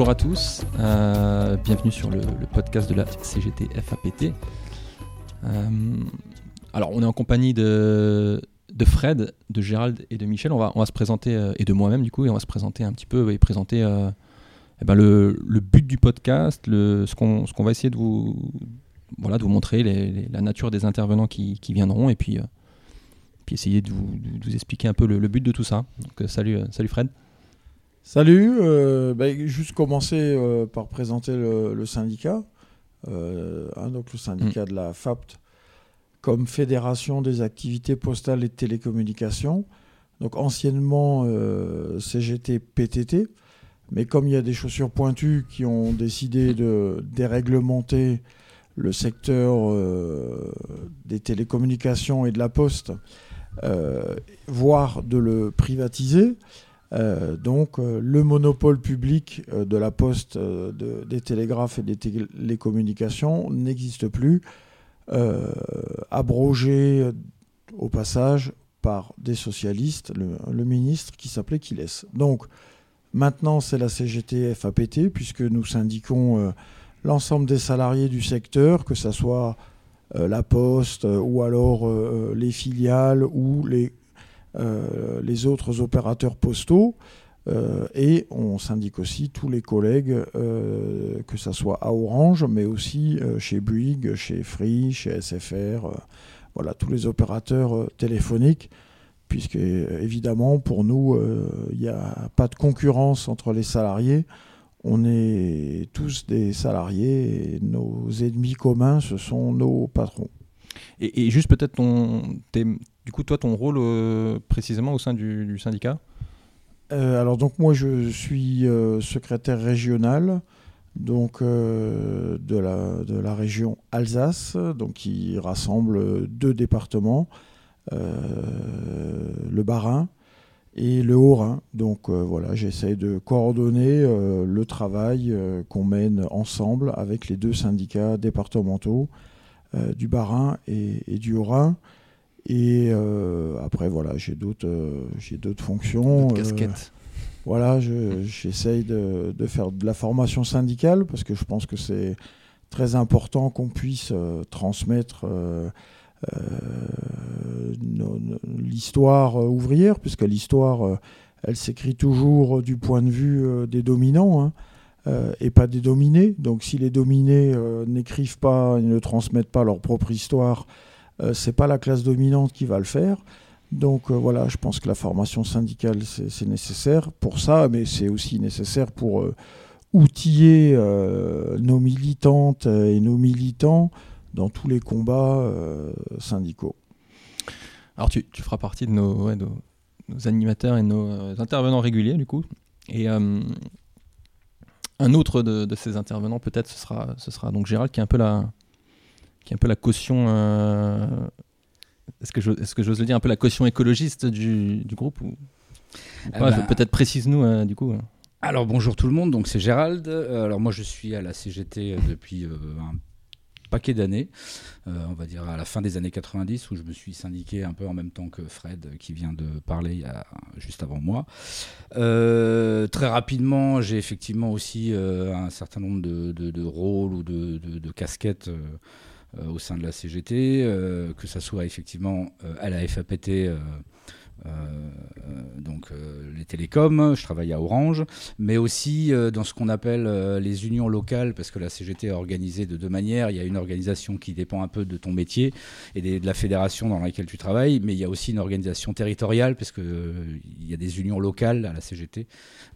bonjour à tous, euh, bienvenue sur le, podcast de la CGT FAPT. Euh, alors on est en compagnie de, Fred, de Gérald et de Michel, on va, on va se présenter, euh, et de moi-même du coup, et on va se présenter un petit peu et présenter eh ben, le, but du podcast, le, ce qu'on va essayer de vous, voilà, de vous montrer, la nature des intervenants qui, viendront, et puis, puis essayer de vous, expliquer un peu le, but de tout ça. Salut, salut Fred. Salut, euh, bah, juste commencer euh, par présenter le, syndicat. Euh, hein, donc le syndicat mm. de la FAPT comme Fédération des activités postales et de télécommunications. Donc anciennement CGT PTT. Mais comme il y a des chaussures pointues qui ont décidé de déréglementer le secteur des télécommunications et de la poste, voire de le privatiser, euh, donc euh, le monopole public euh, de la poste, des télégraphes et des télécommunications n'existe plus, abrogé au passage par des socialistes, le, ministre qui s'appelait Kiles. Donc maintenant c'est la CGT FAPT puisque nous syndiquons l'ensemble des salariés du secteur, que ce soit la poste ou alors les filiales ou les euh, les autres opérateurs postaux. Euh, et on syndique aussi tous les collègues, euh, que ce soit à Orange, mais aussi chez Bouygues, chez Free, chez SFR, voilà, tous les opérateurs téléphoniques, puisque évidemment, pour nous, il n'y a pas de concurrence entre les salariés. On est tous des salariés et nos ennemis communs, ce sont nos patrons. Et, juste peut-être ton, du coup, toi, ton rôle euh, précisément au sein du, syndicat? Euh, Alors donc moi, je suis euh, secrétaire régional donc de, la, de la région Alsace, donc qui rassemble deux départements, le Bas-Rhin et le Haut-Rhin. Donc voilà, j'essaie de coordonner le travail qu'on mène ensemble avec les deux syndicats départementaux du Bas-Rhin et, du Haut-Rhin. Et euh, après, voilà, j'ai d'autres, euh, j'ai d'autres fonctions. Euh, casquettes. voilà, j'essaye de, de, faire de la formation syndicale parce que je pense que c'est très important qu'on puisse transmettre l'histoire ouvrière, puisque l'histoire, elle s'écrit toujours du point de vue des dominants. Hein. et pas des dominés. Donc si les dominés n'écrivent pas, ils ne transmettent pas leur propre histoire, c'est pas la classe dominante qui va le faire. Donc euh, voilà, je pense que la formation syndicale, c'est nécessaire pour ça, mais c'est aussi nécessaire pour euh, outiller nos militantes et nos militants dans tous les combats syndicaux. Alors tu, feras partie de nos, animateurs et nos intervenants réguliers du coup. Et un autre de, ces intervenants peut-être ce sera, ce sera donc Gérald qui est un peu la, qui est un peu la caution. Euh, est-ce que, est j'ose le dire, un peu la caution écologiste du, du groupe ou, eh ben, Peut-être précise-nous euh, du coup. Alors bonjour tout le monde, donc c'est Gérald. Euh, alors moi je suis à la CGT depuis un paquet d'années, on va dire à la fin des années 90, où je me suis syndiqué un peu en même temps que Fred, qui vient de parler juste avant moi. très rapidement, j'ai effectivement aussi un certain nombre de, de, rôles ou de, de casquettes euh, au sein de la CGT, euh, que ça soit effectivement euh, à la FAPT donc les télécoms, je travaille à Orange, mais aussi dans ce qu'on appelle les unions locales, parce que la CGT est organisée de deux manières. Il y a une organisation qui dépend un peu de ton métier et de la fédération dans laquelle tu travailles, mais il y a aussi une organisation territoriale, parce qu'il y a des unions locales à la CGT.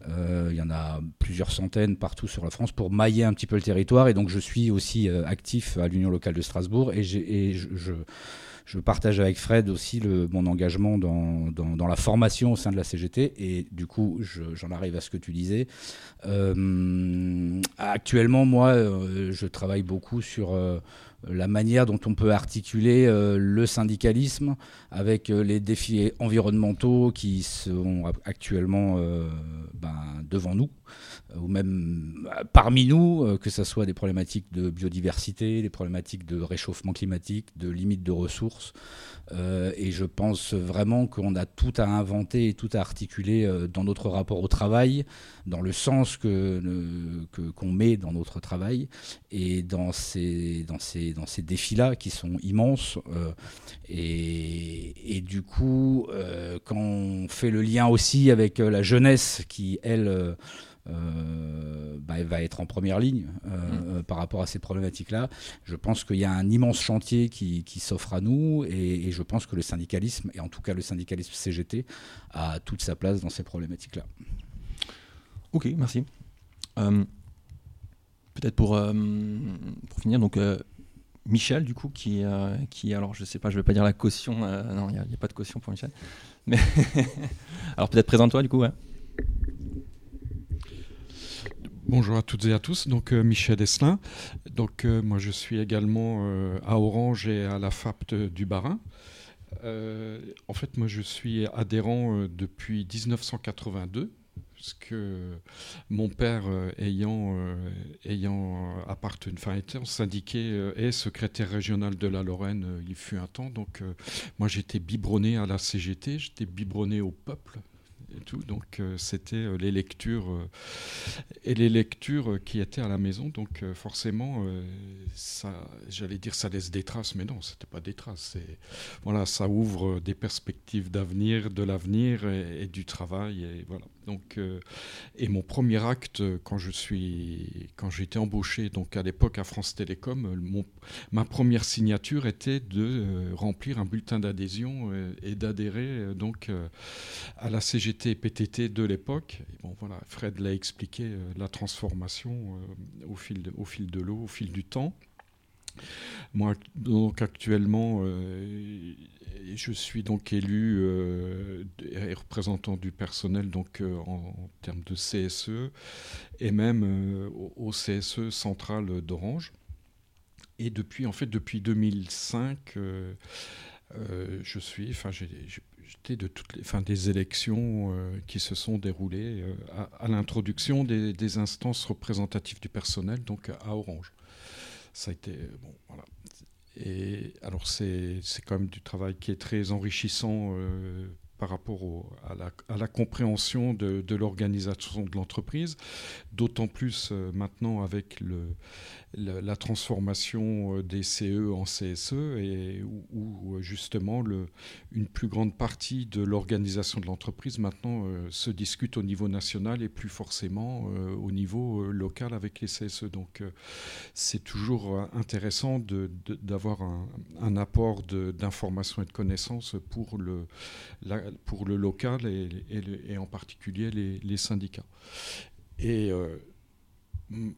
il y en a plusieurs centaines partout sur la France pour mailler un petit peu le territoire, et donc je suis aussi actif à l'union locale de Strasbourg, et, je je partage avec Fred aussi mon engagement dans, dans, la formation au sein de la CGT. Et du coup, j'en arrive à ce que tu disais. Euh, actuellement, moi, euh, je travaille beaucoup sur... Euh, la manière dont on peut articuler le syndicalisme avec les défis environnementaux qui sont actuellement ben, devant nous, ou même parmi nous, que ce soit des problématiques de biodiversité, des problématiques de réchauffement climatique, de limites de ressources. Euh, et je pense vraiment qu'on a tout à inventer et tout à articuler euh, dans notre rapport au travail, dans le sens qu'on met dans notre travail et dans ces, dans ces, dans ces défis-là qui sont immenses. Euh, et, et, du coup, quand on fait le lien aussi avec la jeunesse qui, elle, euh, bah, va être en première ligne euh, mm. par rapport à ces problématiques-là. Je pense qu'il y a un immense chantier qui, s'offre à nous et, je pense que le syndicalisme, et en tout cas le syndicalisme CGT, a toute sa place dans ces problématiques-là. Ok, merci. Euh, peut-être pour, pour finir, donc Michel, du coup, qui, qui, alors je sais pas, je vais pas dire la caution, non, il n'y a, a, pas de caution pour Michel. Mais alors peut-être présente-toi, du coup, ouais. Bonjour à toutes et à tous, donc euh, Michel Esselin. Donc euh, moi je suis également euh, à Orange et à la FAPT du Barin. en fait moi je suis adhérent depuis 1982 parce que mon père ayant, ayant appartenu, enfin étant syndiqué et secrétaire régional de la Lorraine, il fut un temps. Donc moi j'étais biberonné à la CGT, j'étais biberonné au peuple Donc euh, c'était euh, les lectures euh, et les lectures qui étaient à la maison. Donc forcément, ça, j'allais dire ça laisse des traces, mais non, c'était pas des traces. Voilà, ça ouvre des perspectives d'avenir, de l'avenir et, du travail. Voilà. Donc et mon premier acte quand je suis quand j'ai été embauché donc à l'époque à France Télécom, mon, ma première signature était de remplir un bulletin d'adhésion et d'adhérer donc à la CGT PTT de l'époque. Bon, voilà, Fred l'a expliqué, euh, la transformation euh, au, fil au fil de l'eau, au fil du temps. Moi, donc actuellement, euh, je suis donc élu et représentant du personnel donc en, termes de CSE et même au, CSE central d'Orange. Et depuis, en fait, depuis 2005, je suis, enfin, j'ai de toutes les, fin, des élections euh, qui se sont déroulées euh, à, l'introduction des, instances représentatives du personnel, donc à Orange. Ça a été bon, voilà. Et alors c'est quand même du travail qui est très enrichissant euh, par rapport à, la, à, la, compréhension de, l'organisation de l'entreprise, d'autant plus maintenant avec le, la, transformation euh, des CE en CSE et où, euh, justement le, une plus grande partie de l'organisation de l'entreprise maintenant euh, se discute au niveau national et plus forcément au niveau local avec les CSE. Donc c'est toujours intéressant d'avoir un, un, apport d'informations et de connaissances pour le, pour le local et, en particulier les, syndicats. Et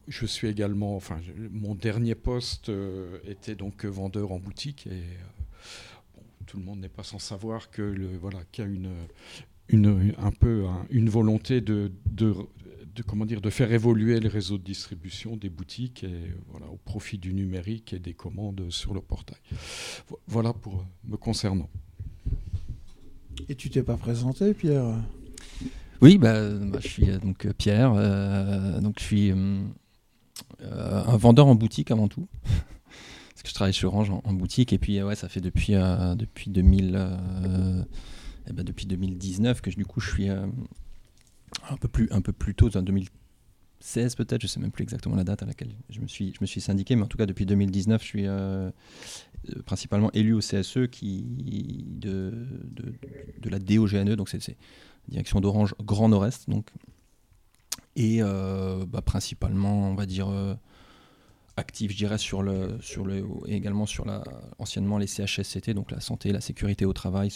je suis également, enfin, mon dernier poste euh, était donc vendeur en boutique et euh, tout le monde n'est pas sans savoir que le, voilà, qu'il y a une, une, un peu une volonté de, de, comment dire, de faire évoluer le réseau de distribution des boutiques et, voilà, au profit du numérique et des commandes sur le portail. Voilà pour me concernant. Et tu t'es pas présenté, Pierre? Oui, bah, bah, je suis euh, donc euh, Pierre, euh, donc je suis un vendeur en boutique avant tout. Parce que je travaille chez Orange en, boutique et puis ouais, ça fait depuis depuis 2000 eh ben, depuis 2019 que du coup je suis un peu plus un peu plus tôt, en 2016 peut-être, je sais même plus exactement la date à laquelle je me suis je syndiqué, mais en tout cas depuis 2019 je suis principalement élu au CSE qui de, la DOGNE, donc c'est direction d'Orange Grand Nord-Est. Et euh, bah, principalement, on va dire, euh, actif, je dirais, sur et également sur la, anciennement les CHSCT, donc la santé, la sécurité au travail,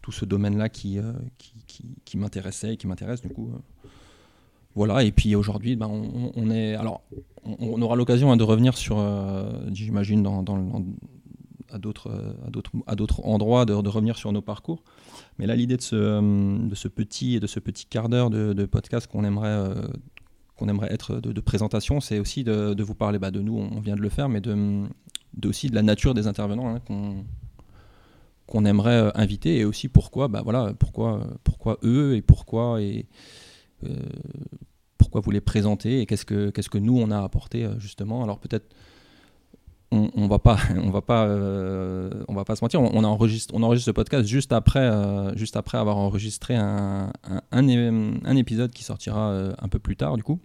tout ce domaine-là euh, qui, qui, m'intéressait et qui m'intéresse, du coup. Voilà, et puis aujourd'hui, ben, on, aura l'occasion hein, de revenir sur, j'imagine, dans, dans, à d'autres à d'autres endroits de, revenir sur nos parcours. Mais là l'idée de ce, euh, de ce petit de ce petit quart d'heure de, podcast qu'on aimerait euh, qu'on aimerait être de, présentation c'est aussi de, vous parler bah, de nous. On vient de le faire mais de aussi de la nature des intervenants hein, qu'on qu'on aimerait inviter et aussi pourquoi bah voilà pourquoi pourquoi eux et pourquoi et pourquoi vous les présentez et qu'est-ce que nous on a apporté justement alors peut-être on, on, va pas, on va pas, euh, on va pas se mentir. On, enregistre, on enregistre ce podcast juste après, euh, avoir enregistré un, épisode qui sortira euh, un peu plus tard du coup,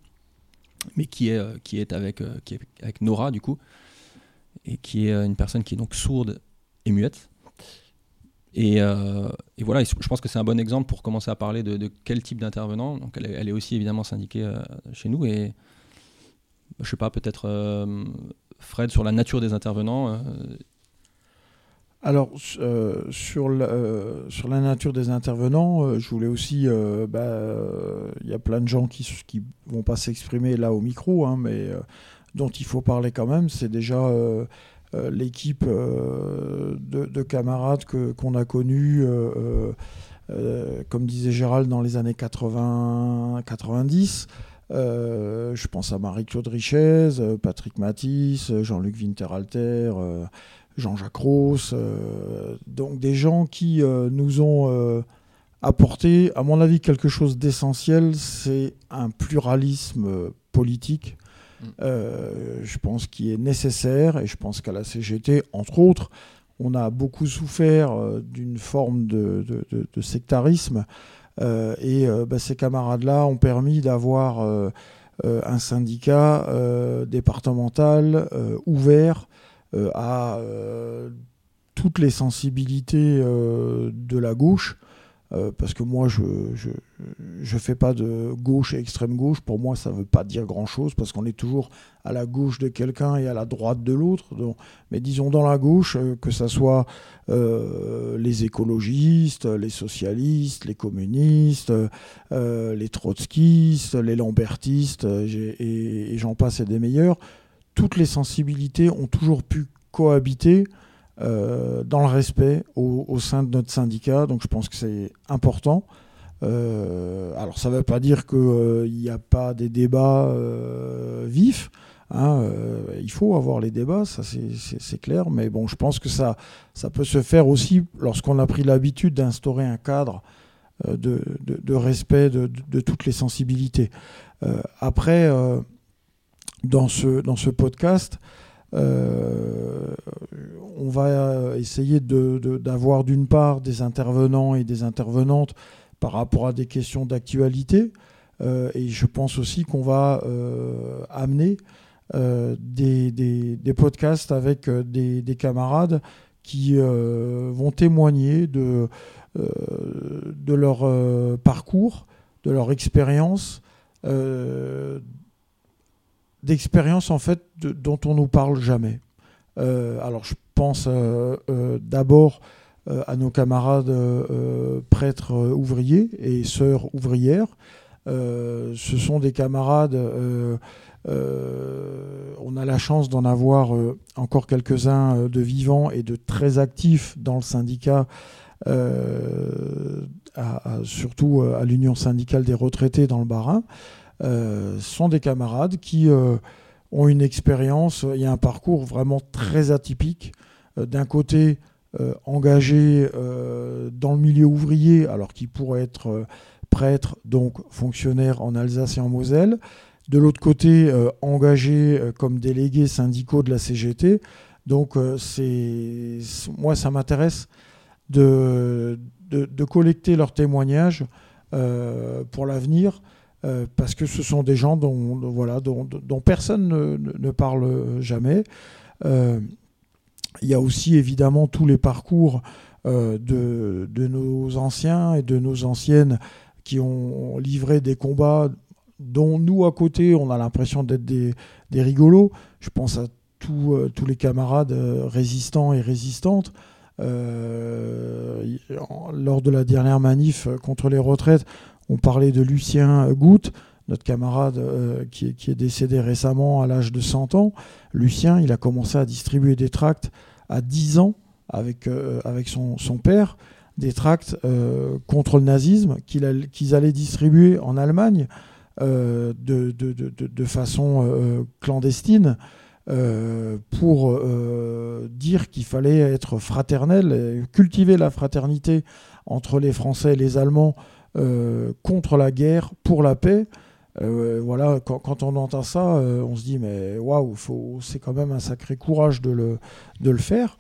mais qui est, qui est avec, qui est avec Nora du coup, et qui est une personne qui est donc sourde et muette. Et, et voilà, je pense que c'est un bon exemple pour commencer à parler de, quel type d'intervenant. Donc, elle est, aussi évidemment syndiquée chez nous et je sais pas, peut-être Fred, sur la nature des intervenants euh, alors, euh, sur, la, euh, nature des intervenants, je voulais aussi. Bah, il y a plein de gens qui ne vont pas s'exprimer là au micro, hein, mais dont il faut parler quand même. C'est déjà l'équipe de, camarades qu'on a connus, comme disait Gérald, dans les années 80-90. Euh, je pense à Marie-Claude Richez, euh, Patrick Matisse, euh, Jean-Luc Winterhalter, Jean-Jacques Ross. donc des gens qui nous ont apporté, à mon avis, quelque chose d'essentiel, c'est un pluralisme politique. Mm. je pense qu'il est nécessaire et je pense qu'à la CGT, entre autres, on a beaucoup souffert d'une forme de sectarisme. Euh, et euh, bah, ces camarades-là ont permis d'avoir euh, un syndicat départemental ouvert à toutes les sensibilités de la gauche euh, parce que moi, je ne fais pas de gauche et extrême gauche. Pour moi, ça ne veut pas dire grand-chose, parce qu'on est toujours à la gauche de quelqu'un et à la droite de l'autre. Mais disons dans la gauche, euh, que ce soit euh, les écologistes, les socialistes, les communistes, les trotskistes, les lambertistes, et, et j'en passe et des meilleurs, toutes les sensibilités ont toujours pu cohabiter euh, dans le respect au, sein de notre syndicat. Donc je pense que c'est important. Euh, alors ça ne veut pas dire qu'il n'y euh, a pas des débats vifs. Hein, il faut avoir les débats, ça c'est clair, mais bon, je pense que ça, ça peut se faire aussi lorsqu'on a pris l'habitude d'instaurer un cadre de, respect de, de, toutes les sensibilités. après, dans, ce, dans ce podcast, euh, on va essayer d'avoir d'une part des intervenants et des intervenantes par rapport à des questions d'actualité. Euh, et je pense aussi qu'on va euh, amener des, podcasts avec des, camarades qui vont témoigner de, de leur parcours, de leur expérience, d'expérience en fait dont on nous parle jamais. Euh, alors je pense euh, euh, d'abord à nos camarades prêtres ouvriers et sœurs ouvrières. ce sont des camarades, on a la chance d'en avoir encore quelques-uns de vivants et de très actifs dans le syndicat, surtout à l'Union syndicale des retraités dans le Bas-Rhin. Euh, sont des camarades qui euh, ont une expérience et un parcours vraiment très atypique. Euh, d'un côté, engagés dans le milieu ouvrier, alors qu'ils pourraient être prêtres, donc fonctionnaires en Alsace et en Moselle. De l'autre côté, engagés comme délégués syndicaux de la CGT. Donc, moi, ça m'intéresse de, de, collecter leurs témoignages pour l'avenir euh, parce que ce sont des gens dont, voilà, dont, personne ne, parle jamais. Euh, il y a aussi évidemment tous les parcours euh, de, de, nos anciens et de nos anciennes qui ont livré des combats dont nous, à côté, on a l'impression d'être des, des, rigolos. Je pense à tous les camarades résistants et résistantes. lors de la dernière manif contre les retraites, on parlait de Lucien Goutte, notre camarade euh, qui, est, décédé récemment à l'âge de 100 ans. Lucien, il a commencé à distribuer des tracts à 10 ans avec, euh, avec son, père, des tracts euh, contre le nazisme qu'ils allaient distribuer en Allemagne de, de, façon clandestine pour dire qu'il fallait être fraternel, cultiver la fraternité entre les Français et les Allemands contre la guerre, pour la paix. voilà, quand, on entend ça, on se dit mais waouh, c'est quand même un sacré courage de le, de le faire.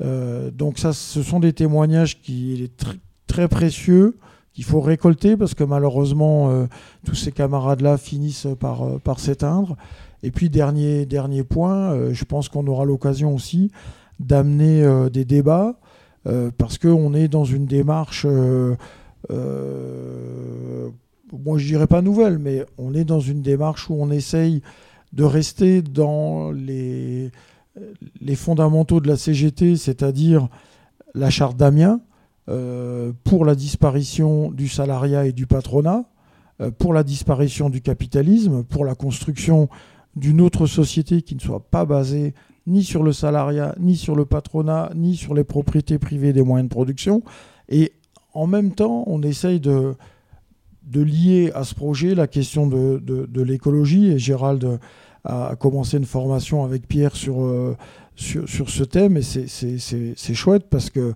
donc ça, ce sont des témoignages qui sont très précieux, qu'il faut récolter parce que malheureusement, tous ces camarades-là finissent par, par s'éteindre. Et puis, dernier, dernier point, euh, je pense qu'on aura l'occasion aussi d'amener euh, des débats, euh, parce qu'on est dans une démarche, moi je dirais pas nouvelle, mais on est dans une démarche où on essaye de rester dans les, fondamentaux de la CGT, c'est-à-dire la charte d'Amiens, pour la disparition du salariat et du patronat, pour la disparition du capitalisme, pour la construction d'une autre société qui ne soit pas basée ni sur le salariat, ni sur le patronat, ni sur les propriétés privées des moyens de production. Et en même temps, on essaye de, de lier à ce projet la question de, de, l'écologie. Et Gérald a commencé une formation avec Pierre sur, euh, sur, sur, ce thème. Et c'est chouette parce que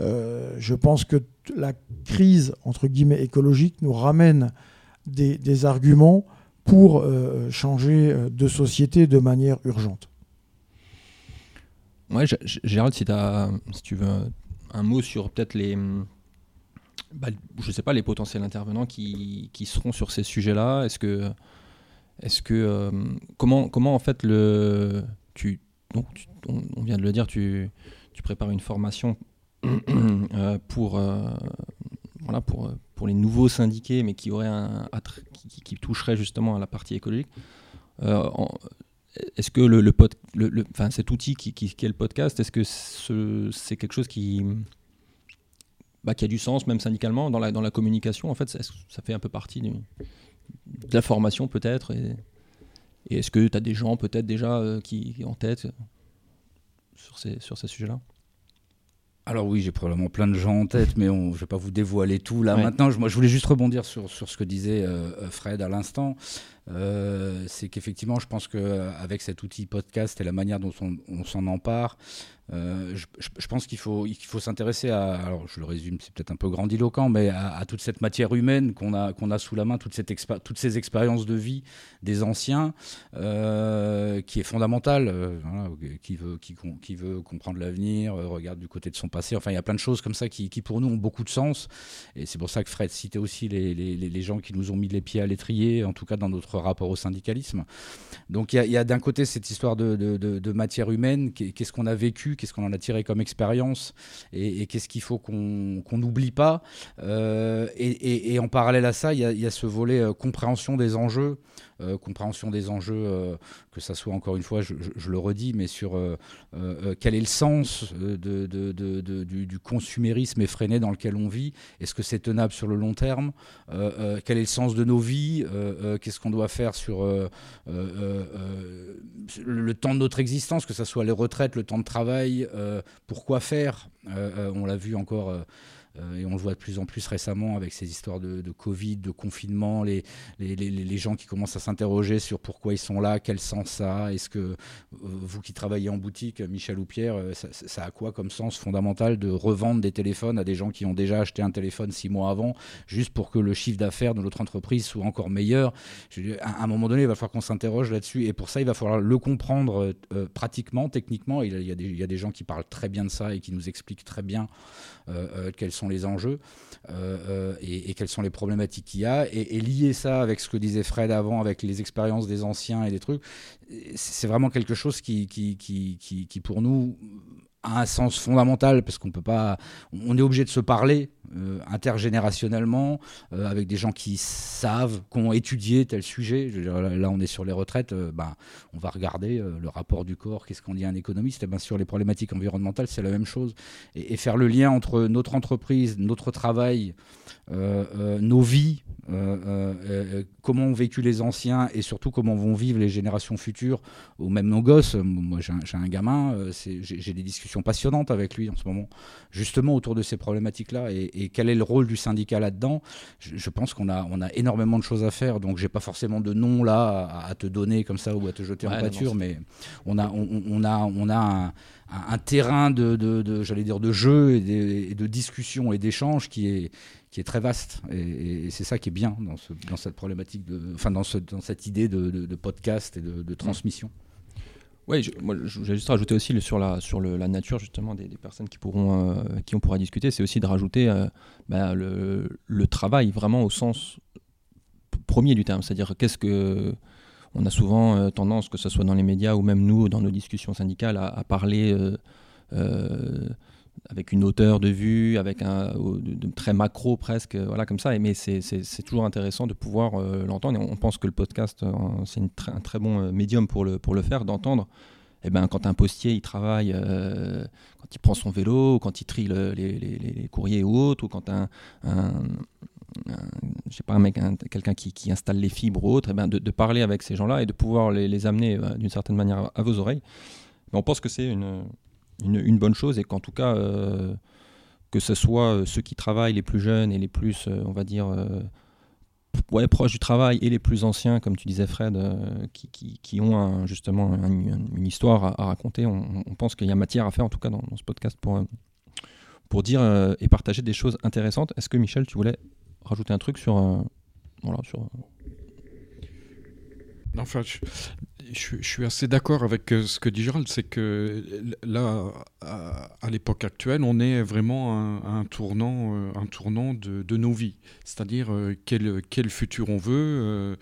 euh, je pense que la crise, entre guillemets, écologique nous ramène des, des arguments pour euh, changer de société de manière urgente. Ouais, Gérald, si, si tu veux un mot sur peut-être les, bah, je sais pas, les potentiels intervenants qui, qui seront sur ces sujets-là. Est-ce que, est-ce que, euh, comment, comment en fait le, tu, donc, on vient de le dire, tu, tu prépares une formation pour, voilà, pour, pour les nouveaux syndiqués, mais qui, auraient un, qui, toucheraient justement à la partie écologique. Euh, est-ce que le, le, le, enfin, cet outil qui, qui, est le podcast, est-ce que c'est quelque chose qui, bah, qui a du sens, même syndicalement, dans la, dans la communication En fait, ça, ça fait un peu partie de la formation, peut-être. Et, est-ce que tu as des gens, peut-être déjà, euh, qui, en tête sur ces, sur ces sujets-là? Alors oui, j'ai probablement plein de gens en tête, mais on, je ne vais pas vous dévoiler tout là maintenant. Je, moi, je voulais juste rebondir sur, sur ce que disait euh, Fred à l'instant. Euh, c'est qu'effectivement, je pense qu'avec cet outil podcast et la manière dont on s'en empare, euh, je, pense qu'il faut, faut s'intéresser à, alors je le résume, c'est peut-être un peu grandiloquent, mais à, toute cette matière humaine qu'on a, a sous la main, toute cette toutes ces expériences de vie des anciens, euh, qui est fondamentale. Euh, qui, veut, qui, veut comprendre l'avenir, regarde du côté de son passé. Enfin, il y a plein de choses comme ça qui, qui pour nous ont beaucoup de sens. Et c'est pour ça que Fred citait aussi les, les, les, gens qui nous ont mis les pieds à l'étrier, en tout cas dans notre rapport au syndicalisme. Donc il y a, d'un côté cette histoire de matière humaine, qu'est-ce qu'on a vécu qu'est-ce qu'on en a tiré comme expérience et, qu'est-ce qu'il faut qu'on n'oublie pas. Euh, et, en parallèle à ça, il y a, ce volet euh, compréhension des enjeux. Euh, compréhension des enjeux, que ça soit encore une fois, je, le redis, mais sur quel est le sens de, du, consumérisme effréné dans lequel on vit? Est-ce que c'est tenable sur le long terme? Quel est le sens de nos vies? Qu'est-ce qu'on doit faire sur le temps de notre existence, que ce soit les retraites, le temps de travail, pourquoi faire? On l'a vu encore euh, et on le voit de plus en plus récemment avec ces histoires de, Covid, de confinement, les, les, les, gens qui commencent à s'interroger sur pourquoi ils sont là, quel sens ça a. Est-ce que euh, vous qui travaillez en boutique, Michel ou Pierre, euh, ça, a quoi comme sens fondamental de revendre des téléphones à des gens qui ont déjà acheté un téléphone six mois avant, juste pour que le chiffre d'affaires de notre entreprise soit encore meilleur? À un moment donné, il va falloir qu'on s'interroge là-dessus. Et pour ça, il va falloir le comprendre pratiquement, techniquement. Il y, a des, il y, a des, gens qui parlent très bien de ça et qui nous expliquent très bien quels sont les enjeux euh, euh, et, quelles sont les problématiques qu'il y a, et, lier ça avec ce que disait Fred avant, avec les expériences des anciens et des trucs, c'est vraiment quelque chose qui, qui, qui, qui, pour nous a un sens fondamental parce qu'on peut pas, on est obligé de se parler euh, intergénérationnellement euh, avec des gens qui savent, qui ont étudié tel sujet. là, on est sur les retraites, euh, ben, on va regarder le rapport du corps, qu'est-ce qu'on dit à un économiste. Et ben, sur les problématiques environnementales, c'est la même chose. Et, faire le lien entre notre entreprise, notre travail, nos vies, comment ont vécu les anciens et surtout comment vont vivre les générations futures, ou même nos gosses. Moi, j'ai un, un, gamin, j'ai des discussions passionnantes avec lui en ce moment, justement autour de ces problématiques-là. Et, et, quel est le rôle du syndicat là-dedans? Je, pense qu'on a, on a énormément de choses à faire, donc j'ai pas forcément de nom là à, te donner comme ça ou à te jeter en pâture, mais on a, on, a, on a un, terrain de, de, j'allais dire, de jeu et, de discussion et d'échange qui est, qui est très vaste. Et, c'est ça qui est bien dans, ce, dans cette problématique, de, enfin dans, ce, dans cette idée de, podcast et de, transmission. Oui, je, moi, juste rajouté aussi sur, la, sur le, la nature justement des, personnes qui pourront, euh, qui on pourra discuter, c'est aussi de rajouter euh, bah, le, le, travail vraiment au sens premier du terme, c'est-à-dire qu'est-ce que on a souvent euh, tendance, que ce soit dans les médias ou même nous dans nos discussions syndicales, à parler avec une hauteur de vue, avec un de, très macro presque, voilà comme ça. Mais c'est toujours intéressant de pouvoir euh, l'entendre. On, pense que le podcast, euh, c'est un très bon euh, médium pour le, pour le faire, d'entendre. Et eh ben, quand un postier il travaille, quand il prend son vélo, quand il trie les, courriers ou autres, ou quand un, un, je sais pas, un mec, quelqu'un qui, qui, installe les fibres ou autre, et eh ben de, parler avec ces gens-là et de pouvoir les, les amener d'une certaine manière à vos oreilles. On pense que c'est une, une, bonne chose et qu'en tout cas, euh, que ce soit euh, ceux qui travaillent les plus jeunes et les plus, euh, on va dire, ouais, proches du travail et les plus anciens, comme tu disais Fred, qui, qui, ont justement une histoire à, raconter, on, pense qu'il y a matière à faire, en tout cas dans, ce podcast, pour, pour dire et partager des choses intéressantes. Est-ce que Michel, tu voulais rajouter un truc sur... voilà, sur Enfin, je, suis assez d'accord avec euh, ce que dit Gérald, c'est que là, à, l'époque actuelle, on est vraiment à, un tournant, euh, un tournant de, nos vies, c'est-à-dire euh, quel, futur on veut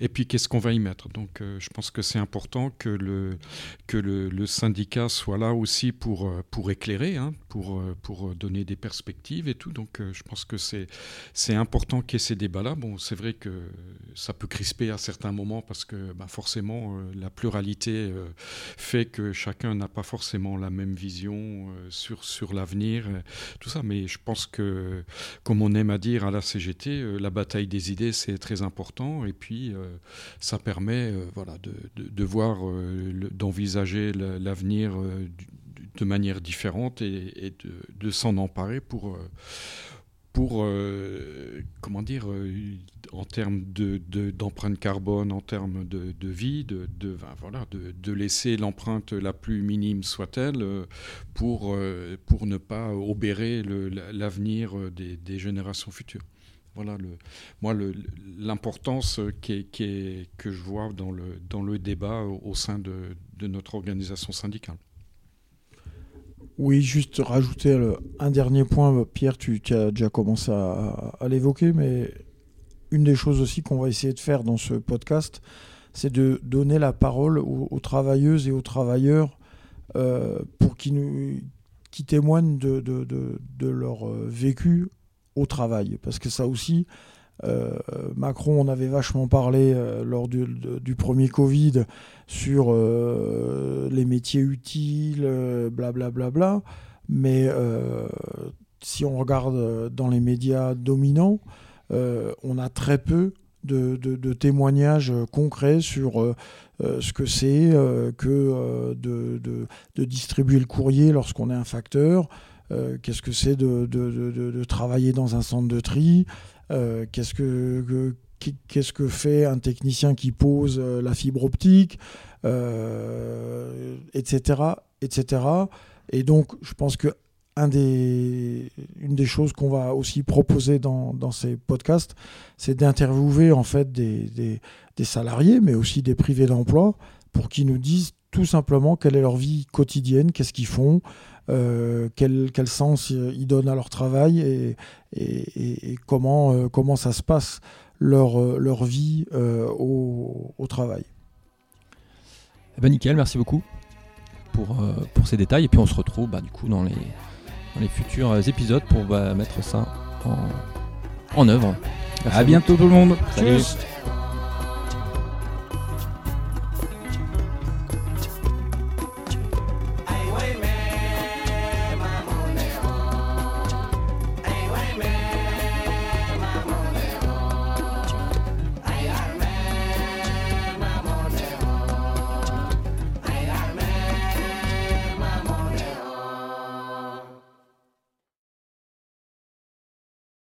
et puis qu'est-ce qu'on va y mettre. Donc, je pense que c'est important que le, syndicat soit là aussi pour, éclairer, hein, pour, donner des perspectives et tout. Donc, je pense que c'est, c'est important qu'il y ait ces débats-là. Bon, c'est vrai que ça peut crisper à certains moments parce que bah, forcément, la pluralité euh, fait que chacun n'a pas forcément la même vision euh, sur, sur l'avenir, euh, tout ça. Mais je pense que, comme on aime à dire à la CGT, la bataille des idées, c'est très important. Et puis, ça permet voilà, de, de, voir, d'envisager l'avenir de manière différente et, de s'en emparer pour pour, euh, comment dire, euh, en termes d'empreinte de, carbone, en termes de, vie, de, voilà, de, laisser l'empreinte la plus minime soit-elle euh, pour, pour ne pas obérer l'avenir des, générations futures. Voilà, le, moi, l'importance que je vois dans le, dans le débat au sein de notre organisation syndicale. Oui, juste rajouter un dernier point, Pierre, tu, as déjà commencé à, l'évoquer, mais une des choses aussi qu'on va essayer de faire dans ce podcast, c'est de donner la parole aux, travailleuses et aux travailleurs euh, pour qu'ils qui témoignent de, de, leur euh, vécu au travail. Parce que ça aussi, euh, Macron, on avait vachement parlé euh, lors du, premier Covid sur euh, les métiers utiles, blablabla. Bla, bla, bla, mais si on regarde dans les médias dominants, on a très peu de, témoignages concrets sur ce que c'est que de, distribuer le courrier lorsqu'on est un facteur, qu'est-ce que c'est de, travailler dans un centre de tri, euh, qu'est-ce que, qu'est-ce que fait un technicien qui pose euh, la fibre optique, etc., euh, etc. Et donc, je pense que un des, choses qu'on va aussi proposer dans, ces podcasts, c'est d'interviewer en fait des, salariés, mais aussi des privés d'emploi, pour qu'ils nous disent tout simplement quelle est leur vie quotidienne, qu'est-ce qu'ils font, euh, quel, quel, sens ils donnent à leur travail et, et, comment, euh, comment ça se passe leur, euh, leur vie au, au, travail. Eh ben nickel, merci beaucoup pour, pour ces détails. Et puis on se retrouve bah, du coup dans les, dans les futurs épisodes pour bah, mettre ça en, en œuvre. à bientôt tout le monde. Salut.